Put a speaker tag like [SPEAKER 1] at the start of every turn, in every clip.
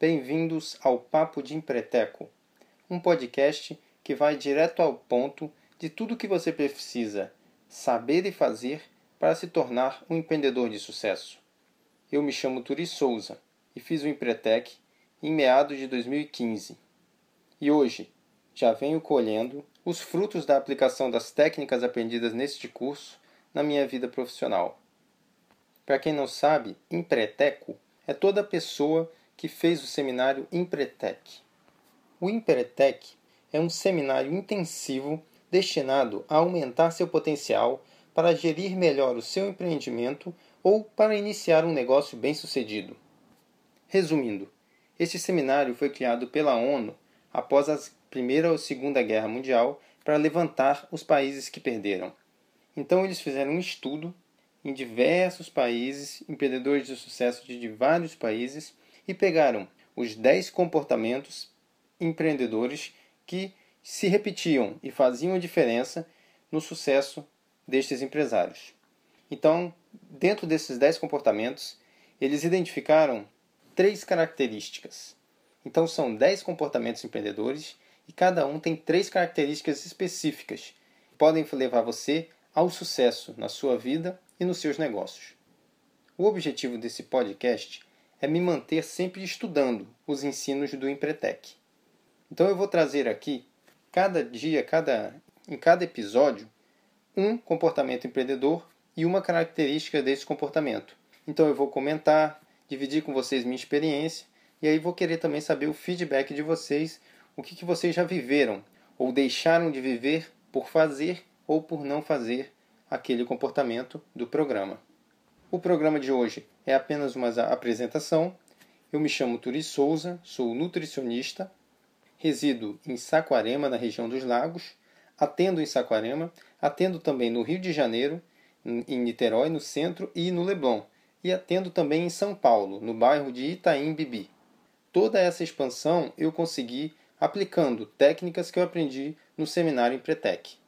[SPEAKER 1] Bem-vindos ao Papo de Empreteco, um podcast que vai direto ao ponto de tudo o que você precisa saber e fazer para se tornar um empreendedor de sucesso. Eu me chamo Turi Souza e fiz o Empretec em meados de 2015. E hoje já venho colhendo os frutos da aplicação das técnicas aprendidas neste curso na minha vida profissional. Para quem não sabe, Empreteco é toda pessoa que fez o seminário Empretec. O Empretec é um seminário intensivo destinado a aumentar seu potencial para gerir melhor o seu empreendimento ou para iniciar um negócio bem-sucedido. Resumindo, este seminário foi criado pela ONU após a Primeira ou Segunda Guerra Mundial para levantar os países que perderam. Então eles fizeram um estudo em diversos países, empreendedores de sucesso de vários países, e pegaram os 10 comportamentos empreendedores que se repetiam e faziam a diferença no sucesso destes empresários. Então, dentro desses 10 comportamentos, eles identificaram três características. Então, são 10 comportamentos empreendedores e cada um tem três características específicas que podem levar você ao sucesso na sua vida e nos seus negócios. O objetivo desse podcast é me manter sempre estudando os ensinos do Empretec. Então eu vou trazer aqui, cada dia, cada, em cada episódio, um comportamento empreendedor e uma característica desse comportamento. Então eu vou comentar, dividir com vocês minha experiência e aí vou querer também saber o feedback de vocês, o que, que vocês já viveram ou deixaram de viver por fazer ou por não fazer aquele comportamento do programa. O programa de hoje é apenas uma apresentação. Eu me chamo Turi Souza, sou nutricionista, resido em Saquarema, na região dos Lagos, atendo em Saquarema, atendo também no Rio de Janeiro, em Niterói, no centro e no Leblon, e atendo também em São Paulo, no bairro de Itaim Bibi. Toda essa expansão eu consegui aplicando técnicas que eu aprendi no seminário Empretec.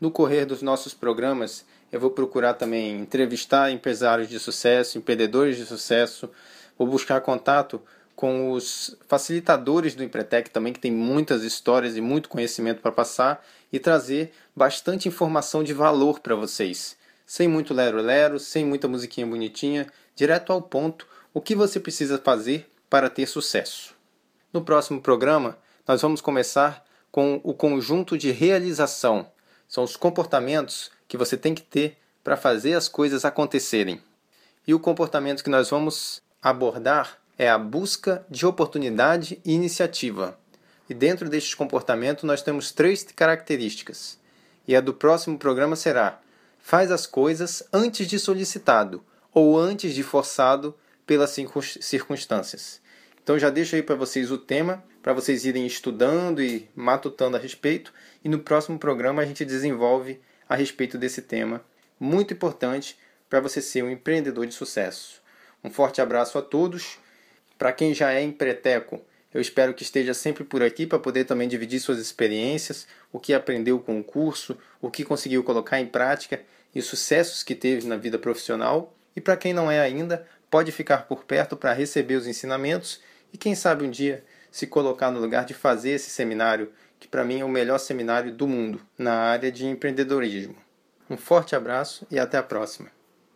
[SPEAKER 1] No correr dos nossos programas, eu vou procurar também entrevistar empresários de sucesso, empreendedores de sucesso, vou buscar contato com os facilitadores do Empretec também, que tem muitas histórias e muito conhecimento para passar, e trazer bastante informação de valor para vocês. Sem muito lero-lero, sem muita musiquinha bonitinha, direto ao ponto, o que você precisa fazer para ter sucesso. No próximo programa, nós vamos começar com o conjunto de realização são os comportamentos que você tem que ter para fazer as coisas acontecerem. E o comportamento que nós vamos abordar é a busca de oportunidade e iniciativa. E dentro deste comportamento nós temos três características. E a do próximo programa será: faz as coisas antes de solicitado ou antes de forçado pelas circunstâncias. Então já deixo aí para vocês o tema, para vocês irem estudando e matutando a respeito, e no próximo programa a gente desenvolve a respeito desse tema, muito importante para você ser um empreendedor de sucesso. Um forte abraço a todos. Para quem já é empreteco, eu espero que esteja sempre por aqui para poder também dividir suas experiências, o que aprendeu com o curso, o que conseguiu colocar em prática e os sucessos que teve na vida profissional. E para quem não é ainda, pode ficar por perto para receber os ensinamentos e quem sabe um dia se colocar no lugar de fazer esse seminário, que para mim é o melhor seminário do mundo na área de empreendedorismo. Um forte abraço e até a próxima.